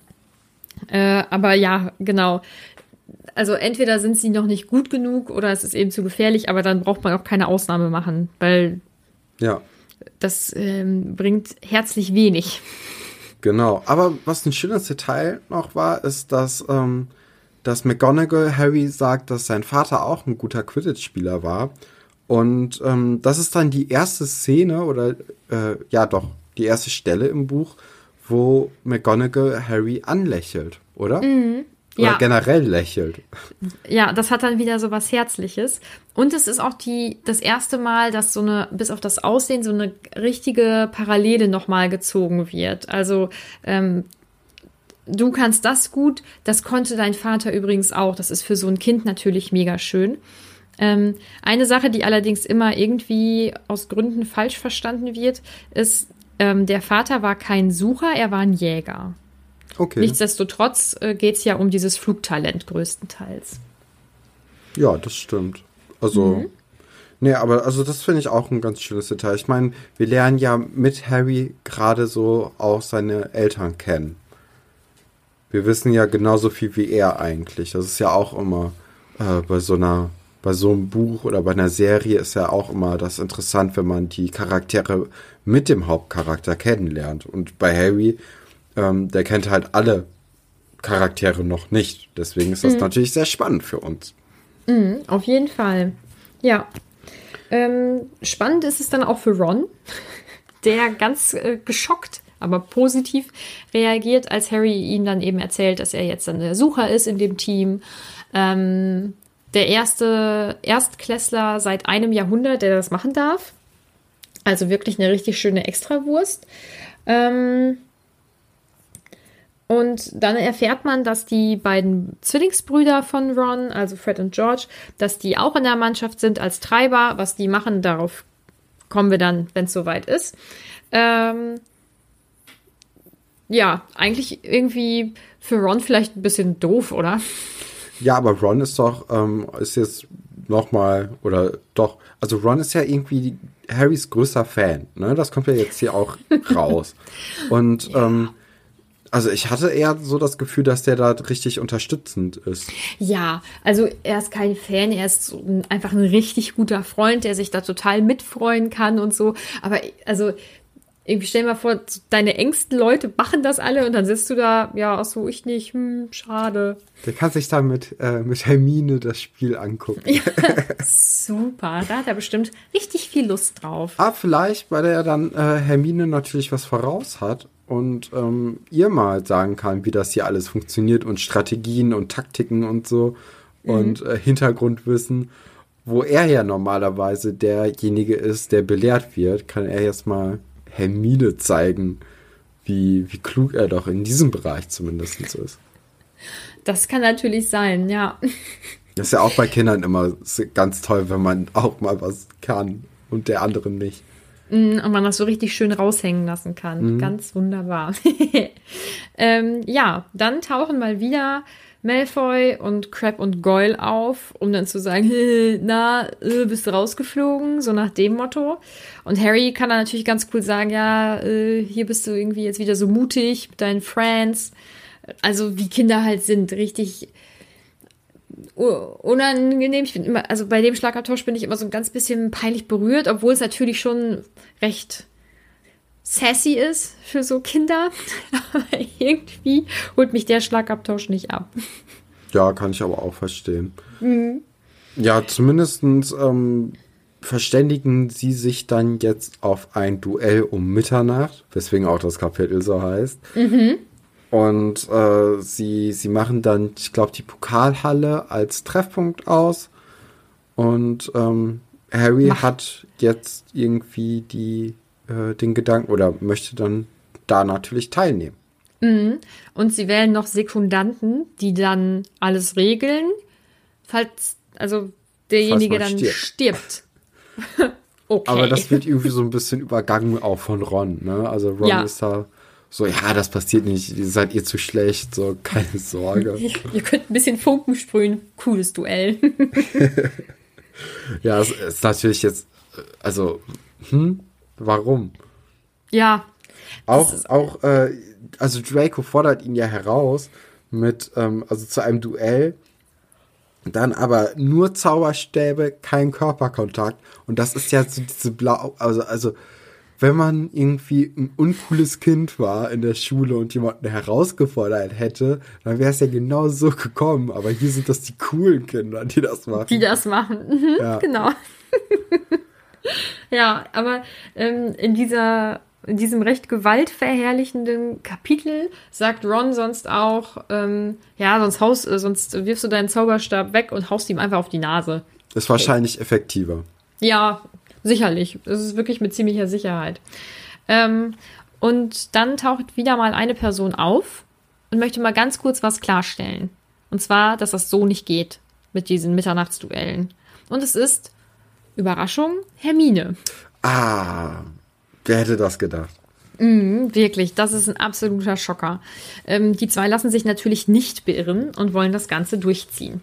Äh, aber ja, genau. Also entweder sind sie noch nicht gut genug oder es ist eben zu gefährlich, aber dann braucht man auch keine Ausnahme machen, weil ja. das ähm, bringt herzlich wenig. Genau, aber was ein schönes Detail noch war, ist, dass, ähm, dass McGonagall Harry sagt, dass sein Vater auch ein guter Quidditch-Spieler war. Und ähm, das ist dann die erste Szene oder äh, ja doch, die erste Stelle im Buch, wo McGonagall Harry anlächelt, oder? Mhm. Oder ja. generell lächelt. Ja, das hat dann wieder so was Herzliches. Und es ist auch die, das erste Mal, dass so eine, bis auf das Aussehen, so eine richtige Parallele nochmal gezogen wird. Also, ähm, du kannst das gut, das konnte dein Vater übrigens auch. Das ist für so ein Kind natürlich mega schön. Ähm, eine Sache, die allerdings immer irgendwie aus Gründen falsch verstanden wird, ist, ähm, der Vater war kein Sucher, er war ein Jäger. Okay. Nichtsdestotrotz äh, geht es ja um dieses Flugtalent größtenteils. Ja, das stimmt. Also, mhm. nee, aber also das finde ich auch ein ganz schönes Detail. Ich meine, wir lernen ja mit Harry gerade so auch seine Eltern kennen. Wir wissen ja genauso viel wie er eigentlich. Das ist ja auch immer äh, bei so einer bei so einem Buch oder bei einer Serie ist ja auch immer das interessant, wenn man die Charaktere mit dem Hauptcharakter kennenlernt. Und bei Harry, ähm, der kennt halt alle Charaktere noch nicht. Deswegen ist das mhm. natürlich sehr spannend für uns. Mhm, auf jeden Fall. Ja. Ähm, spannend ist es dann auch für Ron, der ganz äh, geschockt aber positiv reagiert, als Harry ihm dann eben erzählt, dass er jetzt dann der Sucher ist in dem Team. Ähm, der erste Erstklässler seit einem Jahrhundert, der das machen darf. Also wirklich eine richtig schöne Extrawurst. Ähm, und dann erfährt man, dass die beiden Zwillingsbrüder von Ron, also Fred und George, dass die auch in der Mannschaft sind als Treiber. Was die machen, darauf kommen wir dann, wenn es soweit ist. Ähm, ja, eigentlich irgendwie für Ron vielleicht ein bisschen doof, oder? Ja, aber Ron ist doch, ähm, ist jetzt nochmal, oder doch, also Ron ist ja irgendwie Harrys größter Fan, ne? Das kommt ja jetzt hier auch raus. Und ja. ähm, also ich hatte eher so das Gefühl, dass der da richtig unterstützend ist. Ja, also er ist kein Fan, er ist einfach ein richtig guter Freund, der sich da total mitfreuen kann und so. Aber also irgendwie stell dir mal vor, deine engsten Leute machen das alle und dann sitzt du da, ja, ach so, ich nicht, hm, schade. Der kann sich da mit, äh, mit Hermine das Spiel angucken. Ja, super, da hat er bestimmt richtig viel Lust drauf. Ah, vielleicht, weil er dann äh, Hermine natürlich was voraus hat und ähm, ihr mal sagen kann, wie das hier alles funktioniert und Strategien und Taktiken und so mhm. und äh, Hintergrundwissen. Wo er ja normalerweise derjenige ist, der belehrt wird, kann er jetzt mal Hermine zeigen, wie, wie klug er doch in diesem Bereich zumindest ist. Das kann natürlich sein, ja. Das ist ja auch bei Kindern immer ganz toll, wenn man auch mal was kann und der andere nicht. Mm, und man das so richtig schön raushängen lassen kann. Mhm. Ganz wunderbar. ähm, ja, dann tauchen mal wieder Malfoy und Crab und Goyle auf, um dann zu sagen, na, äh, bist du rausgeflogen, so nach dem Motto. Und Harry kann dann natürlich ganz cool sagen, ja, äh, hier bist du irgendwie jetzt wieder so mutig mit deinen Friends. Also wie Kinder halt sind, richtig unangenehm. Ich bin immer, also bei dem Schlagabtausch bin ich immer so ein ganz bisschen peinlich berührt, obwohl es natürlich schon recht sassy ist für so Kinder. Aber irgendwie holt mich der Schlagabtausch nicht ab. Ja, kann ich aber auch verstehen. Mhm. Ja, zumindest ähm, verständigen sie sich dann jetzt auf ein Duell um Mitternacht, weswegen auch das Kapitel so heißt. Mhm. Und äh, sie, sie machen dann, ich glaube, die Pokalhalle als Treffpunkt aus. Und ähm, Harry Mach. hat jetzt irgendwie die äh, den Gedanken oder möchte dann da natürlich teilnehmen. Mhm. Und sie wählen noch Sekundanten, die dann alles regeln, falls also derjenige falls dann stirbt. stirbt. okay. Aber das wird irgendwie so ein bisschen übergangen auch von Ron. Ne? Also Ron ja. ist da so, ja, das passiert nicht, ihr seid ihr zu schlecht, so, keine Sorge. ihr könnt ein bisschen Funken sprühen, cooles Duell. ja, es ist natürlich jetzt, also, hm, Warum? Ja. Auch, auch, äh, also Draco fordert ihn ja heraus mit, ähm, also zu einem Duell. Dann aber nur Zauberstäbe, kein Körperkontakt. Und das ist ja so diese blau, also, also, wenn man irgendwie ein uncooles Kind war in der Schule und jemanden herausgefordert hätte, dann wäre es ja genau so gekommen. Aber hier sind das die coolen Kinder, die das machen. Die das machen, mhm, ja. genau. ja, aber ähm, in dieser in diesem recht gewaltverherrlichenden Kapitel sagt Ron sonst auch, ähm, ja, sonst haust, äh, sonst wirfst du deinen Zauberstab weg und haust ihm einfach auf die Nase. Ist wahrscheinlich okay. effektiver. Ja, sicherlich. Das ist wirklich mit ziemlicher Sicherheit. Ähm, und dann taucht wieder mal eine Person auf und möchte mal ganz kurz was klarstellen. Und zwar, dass das so nicht geht mit diesen Mitternachtsduellen. Und es ist Überraschung, Hermine. Ah, wer hätte das gedacht? Mm, wirklich, das ist ein absoluter Schocker. Ähm, die zwei lassen sich natürlich nicht beirren und wollen das Ganze durchziehen.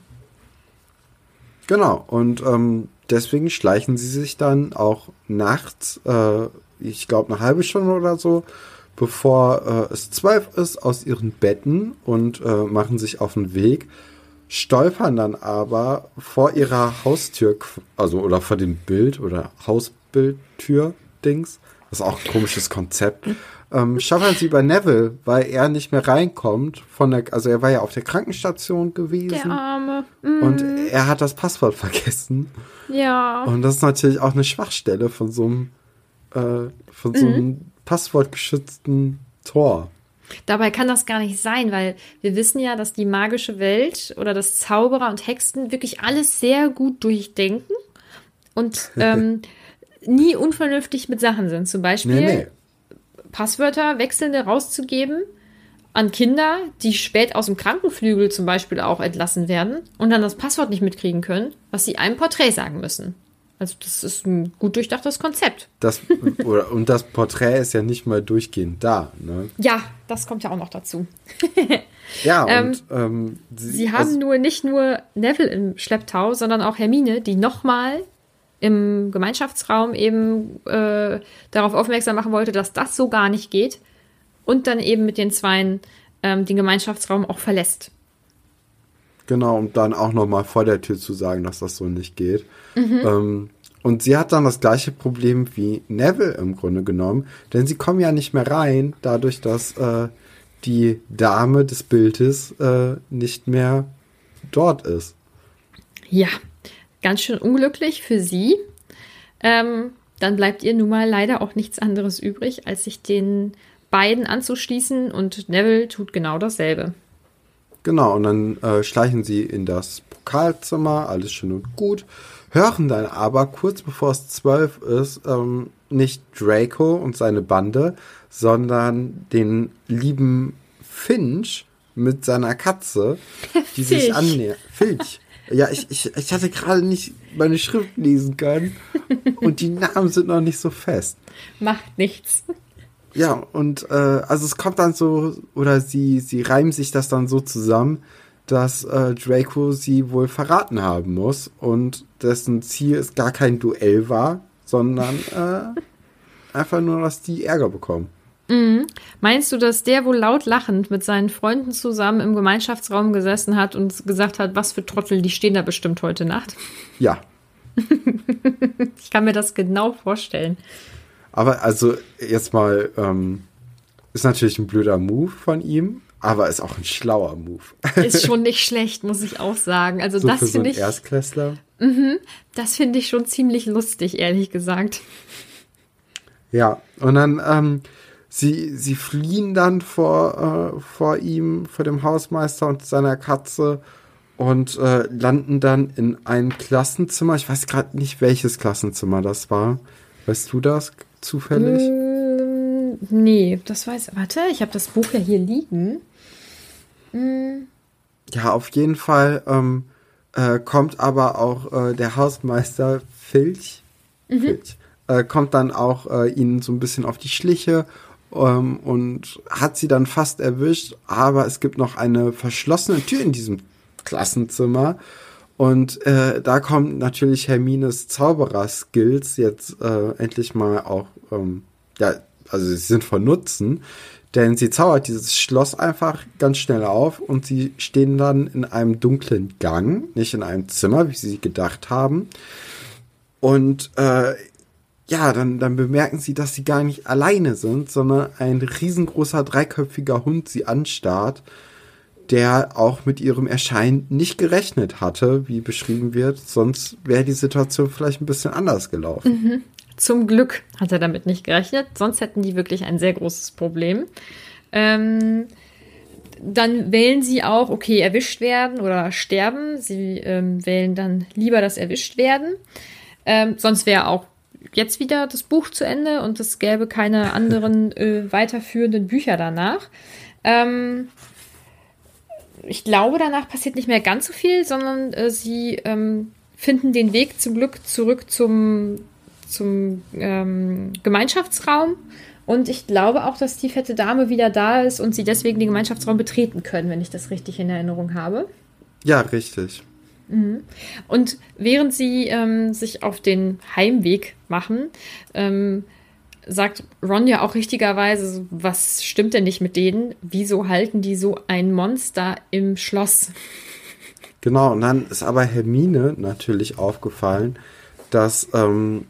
Genau, und ähm, deswegen schleichen sie sich dann auch nachts, äh, ich glaube eine halbe Stunde oder so, bevor äh, es zwölf ist, aus ihren Betten und äh, machen sich auf den Weg stolpern dann aber vor ihrer Haustür, also oder vor dem Bild oder Hausbildtür-Dings. Das ist auch ein komisches Konzept. Ähm, stolpern sie über Neville, weil er nicht mehr reinkommt von der, also er war ja auf der Krankenstation gewesen. Der Arme. Mm. Und er hat das Passwort vergessen. Ja. Und das ist natürlich auch eine Schwachstelle von so einem, äh, von so einem mm. passwortgeschützten Tor. Dabei kann das gar nicht sein, weil wir wissen ja, dass die magische Welt oder das Zauberer und Hexen wirklich alles sehr gut durchdenken und ähm, nie unvernünftig mit Sachen sind. Zum Beispiel Nee, nee. Passwörter wechselnde rauszugeben an Kinder, die spät aus dem Krankenflügel zum Beispiel auch entlassen werden und dann das Passwort nicht mitkriegen können, was sie einem Porträt sagen müssen. Also das ist ein gut durchdachtes Konzept. Das, oder, und das Porträt ist ja nicht mal durchgehend da. Ne? Ja, das kommt ja auch noch dazu. Ja, Ähm, und ähm, Sie haben also, nur nicht nur Neville im Schlepptau, sondern auch Hermine, die nochmal im Gemeinschaftsraum eben äh, darauf aufmerksam machen wollte, dass das so gar nicht geht und dann eben mit den Zweien ähm, den Gemeinschaftsraum auch verlässt. Genau, um dann auch nochmal vor der Tür zu sagen, dass das so nicht geht. Ähm, und sie hat dann das gleiche Problem wie Neville im Grunde genommen, denn sie kommen ja nicht mehr rein, dadurch, dass äh, die Dame des Bildes äh, nicht mehr dort ist. Ja, ganz schön unglücklich für sie. Ähm, dann bleibt ihr nun mal leider auch nichts anderes übrig, als sich den beiden anzuschließen und Neville tut genau dasselbe. Genau, und dann äh, schleichen sie in das Pokalzimmer, alles schön und gut, hören dann aber kurz bevor es zwölf ist, ähm, nicht Draco und seine Bande, sondern den lieben Finch mit seiner Katze, die sich Filch. annähert. Filch. Ja, ich, ich, ich hatte gerade nicht meine Schrift lesen können und die Namen sind noch nicht so fest. Macht nichts. Ja, und äh, also es kommt dann so, oder sie, sie reimen sich das dann so zusammen, dass äh, Draco sie wohl verraten haben muss und dessen Ziel es gar kein Duell war, sondern äh, einfach nur, dass die Ärger bekommen. Meinst du, dass der wohl laut lachend mit seinen Freunden zusammen im Gemeinschaftsraum gesessen hat und gesagt hat, was für Trottel, die stehen da bestimmt heute Nacht? Ja, Ich kann mir das genau vorstellen. Aber also jetzt mal, ähm, ist natürlich ein blöder Move von ihm, aber ist auch ein schlauer Move. Ist schon nicht schlecht, muss ich auch sagen. Also so das so finde einen ich, Erstklässler. das finde ich schon ziemlich lustig, ehrlich gesagt. Ja, und dann, ähm, sie, sie fliehen dann vor, äh, vor ihm, vor dem Hausmeister und seiner Katze und äh, landen dann in einem Klassenzimmer. Ich weiß gerade nicht, welches Klassenzimmer das war. Weißt du das zufällig? Ähm, nee, das weiß. Warte, ich habe das Buch ja hier liegen. Ja, auf jeden Fall ähm, äh, kommt aber auch äh, der Hausmeister Filch, Filch äh, kommt dann auch äh, ihnen so ein bisschen auf die Schliche ähm, und hat sie dann fast erwischt, aber es gibt noch eine verschlossene Tür in diesem Klassenzimmer und äh, da kommt natürlich Hermines Zauberer-Skills jetzt äh, endlich mal auch, ähm, ja, also sie sind von Nutzen, denn sie zaubert dieses Schloss einfach ganz schnell auf und sie stehen dann in einem dunklen Gang, nicht in einem Zimmer, wie sie gedacht haben. Und äh, ja, dann, dann bemerken sie, dass sie gar nicht alleine sind, sondern ein riesengroßer dreiköpfiger Hund sie anstarrt, der auch mit ihrem Erscheinen nicht gerechnet hatte, wie beschrieben wird, sonst wäre die Situation vielleicht ein bisschen anders gelaufen. Zum Glück hat er damit nicht gerechnet, sonst hätten die wirklich ein sehr großes Problem. Ähm, dann wählen sie auch, okay, erwischt werden oder sterben. Sie ähm, wählen dann lieber das erwischt werden. Ähm, sonst wäre auch jetzt wieder das Buch zu Ende und es gäbe keine anderen äh, weiterführenden Bücher danach. Ähm, ich glaube, danach passiert nicht mehr ganz so viel, sondern äh, sie ähm, finden den Weg zum Glück zurück zum, zum ähm, Gemeinschaftsraum. Und ich glaube auch, dass die fette Dame wieder da ist und sie deswegen den Gemeinschaftsraum betreten können, wenn ich das richtig in Erinnerung habe. Ja, richtig. Und während sie ähm, sich auf den Heimweg machen, ähm, sagt Ron ja auch richtigerweise, was stimmt denn nicht mit denen? Wieso halten die so ein Monster im Schloss? Genau, und dann ist aber Hermine natürlich aufgefallen, dass, ähm,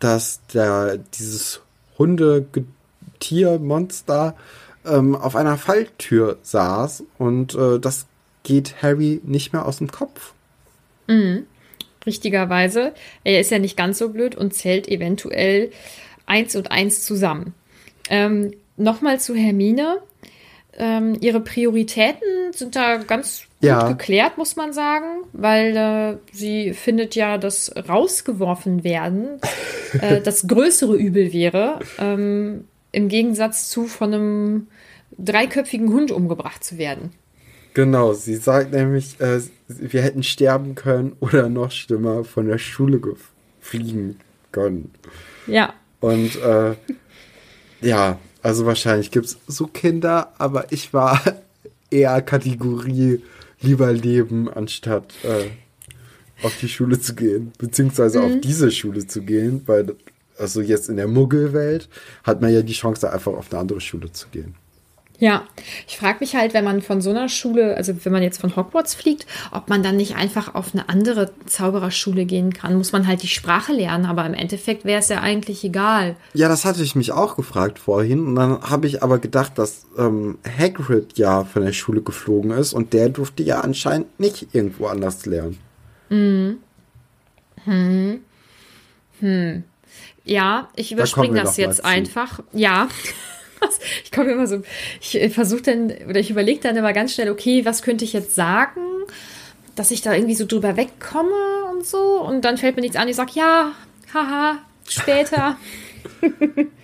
dass der, dieses Hundetiermonster ähm, auf einer Falltür saß und äh, das geht Harry nicht mehr aus dem Kopf. Richtigerweise. Er ist ja nicht ganz so blöd und zählt eventuell eins und eins zusammen. Ähm, nochmal zu Hermine. Ähm, ihre Prioritäten sind da ganz Ja. gut geklärt, muss man sagen, weil äh, sie findet ja, dass rausgeworfen werden äh, das größere Übel wäre, ähm, im Gegensatz zu von einem dreiköpfigen Hund umgebracht zu werden. Genau, sie sagt nämlich, äh, wir hätten sterben können oder noch schlimmer von der Schule fliegen können. Ja, Und äh, ja, also wahrscheinlich gibt es so Kinder, aber ich war eher Kategorie lieber leben, anstatt äh, auf die Schule zu gehen, beziehungsweise auf diese Schule zu gehen, weil also jetzt in der Muggelwelt hat man ja die Chance, einfach auf eine andere Schule zu gehen. Ja, ich frage mich halt, wenn man von so einer Schule, also wenn man jetzt von Hogwarts fliegt, ob man dann nicht einfach auf eine andere Zaubererschule gehen kann. Muss man halt die Sprache lernen, aber im Endeffekt wäre es ja eigentlich egal. Ja, das hatte ich mich auch gefragt vorhin. Und dann habe ich aber gedacht, dass ähm, Hagrid ja von der Schule geflogen ist und der durfte ja anscheinend nicht irgendwo anders lernen. Ja, ich überspringe wir das jetzt einfach. Ja. Ich komme immer so, ich versuche dann, oder ich überlege dann immer ganz schnell, okay, was könnte ich jetzt sagen, dass ich da irgendwie so drüber wegkomme und so. Und dann fällt mir nichts an. Ich sage, ja, haha, später.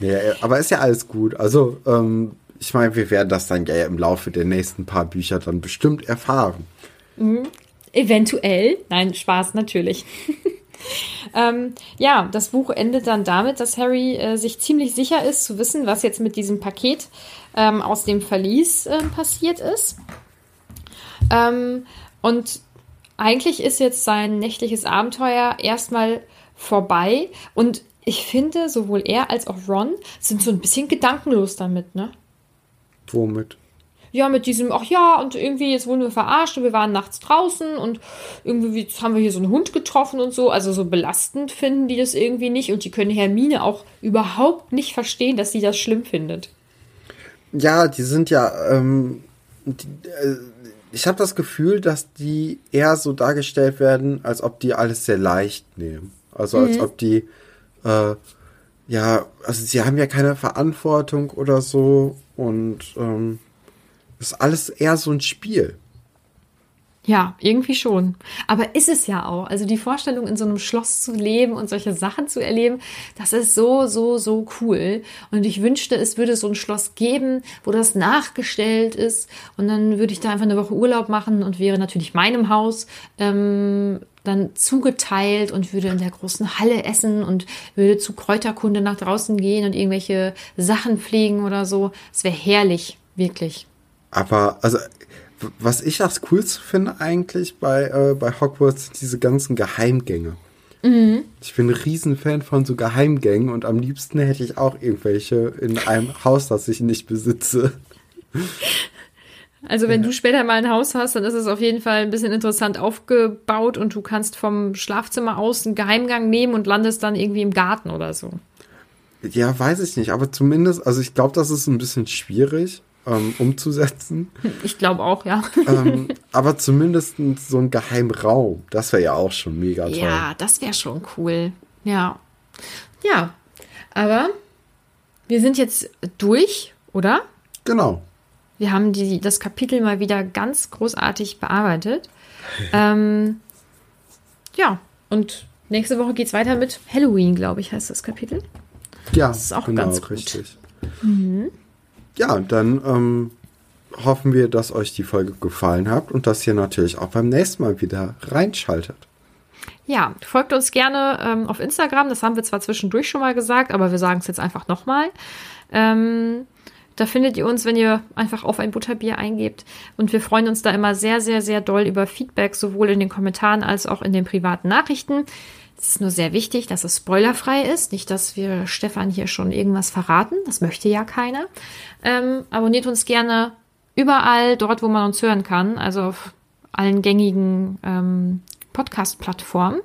Ja, aber ist ja alles gut. Also, ähm, ich meine, wir werden das dann ja im Laufe der nächsten paar Bücher dann bestimmt erfahren. Eventuell. Nein, Spaß, natürlich. ähm, ja, das Buch endet dann damit, dass Harry äh, sich ziemlich sicher ist zu wissen, was jetzt mit diesem Paket ähm, aus dem Verlies äh, passiert ist. Ähm, und eigentlich ist jetzt sein nächtliches Abenteuer erstmal vorbei. Und ich finde, sowohl er als auch Ron sind so ein bisschen gedankenlos damit, ne? Womit? Ja, mit diesem, ach ja, und irgendwie, jetzt wurden wir verarscht und wir waren nachts draußen und irgendwie jetzt haben wir hier so einen Hund getroffen und so. Also so belastend finden die das irgendwie nicht und die können Hermine auch überhaupt nicht verstehen, dass sie das schlimm findet. Ja, die sind ja, ähm, die, äh, ich habe das Gefühl, dass die eher so dargestellt werden, als ob die alles sehr leicht nehmen. Also als ob die, äh, ja, also sie haben ja keine Verantwortung oder so und ähm, ist alles eher so ein Spiel. Ja, irgendwie schon. Aber ist es ja auch. Also die Vorstellung, in so einem Schloss zu leben und solche Sachen zu erleben, das ist so, so, so cool. Und ich wünschte, es würde so ein Schloss geben, wo das nachgestellt ist. Und dann würde ich da einfach eine Woche Urlaub machen und wäre natürlich meinem Haus ähm, dann zugeteilt und würde in der großen Halle essen und würde zu Kräuterkunde nach draußen gehen und irgendwelche Sachen pflegen oder so. Es wäre herrlich, wirklich. Aber, also, was ich das Coolste finde eigentlich bei, äh, bei Hogwarts, sind diese ganzen Geheimgänge. Ich bin ein Riesenfan von so Geheimgängen und am liebsten hätte ich auch irgendwelche in einem Haus, das ich nicht besitze. Also wenn du später mal ein Haus hast, dann ist es auf jeden Fall ein bisschen interessant aufgebaut und du kannst vom Schlafzimmer aus einen Geheimgang nehmen und landest dann irgendwie im Garten oder so. Ja, weiß ich nicht, aber zumindest, also ich glaube, das ist ein bisschen schwierig ähm, umzusetzen. Ich glaube auch, ja. ähm, aber zumindest so ein Geheimraum, das wäre ja auch schon mega toll. Ja, das wäre schon cool. Ja. Ja. Aber wir sind jetzt durch, oder? Genau. Wir haben die, das Kapitel mal wieder ganz großartig bearbeitet. ähm, ja, und nächste Woche geht es weiter mit Halloween, glaube ich, heißt das Kapitel. Ja, ist auch genau, ganz gut. richtig. Ja, dann ähm, hoffen wir, dass euch die Folge gefallen hat und dass ihr natürlich auch beim nächsten Mal wieder reinschaltet. Ja, folgt uns gerne ähm, auf Instagram. Das haben wir zwar zwischendurch schon mal gesagt, aber wir sagen es jetzt einfach nochmal. Ähm, da findet ihr uns, wenn ihr einfach auf ein Butterbier eingebt. Und wir freuen uns da immer sehr, sehr, sehr doll über Feedback, sowohl in den Kommentaren als auch in den privaten Nachrichten. Es ist nur sehr wichtig, dass es spoilerfrei ist. Nicht, dass wir Stefan hier schon irgendwas verraten. Das möchte ja keiner. Ähm, abonniert uns gerne überall, dort, wo man uns hören kann. Also auf allen gängigen ähm, Podcast-Plattformen.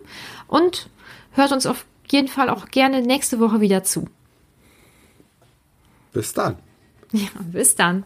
Und hört uns auf jeden Fall auch gerne nächste Woche wieder zu. Bis dann. Ja, bis dann.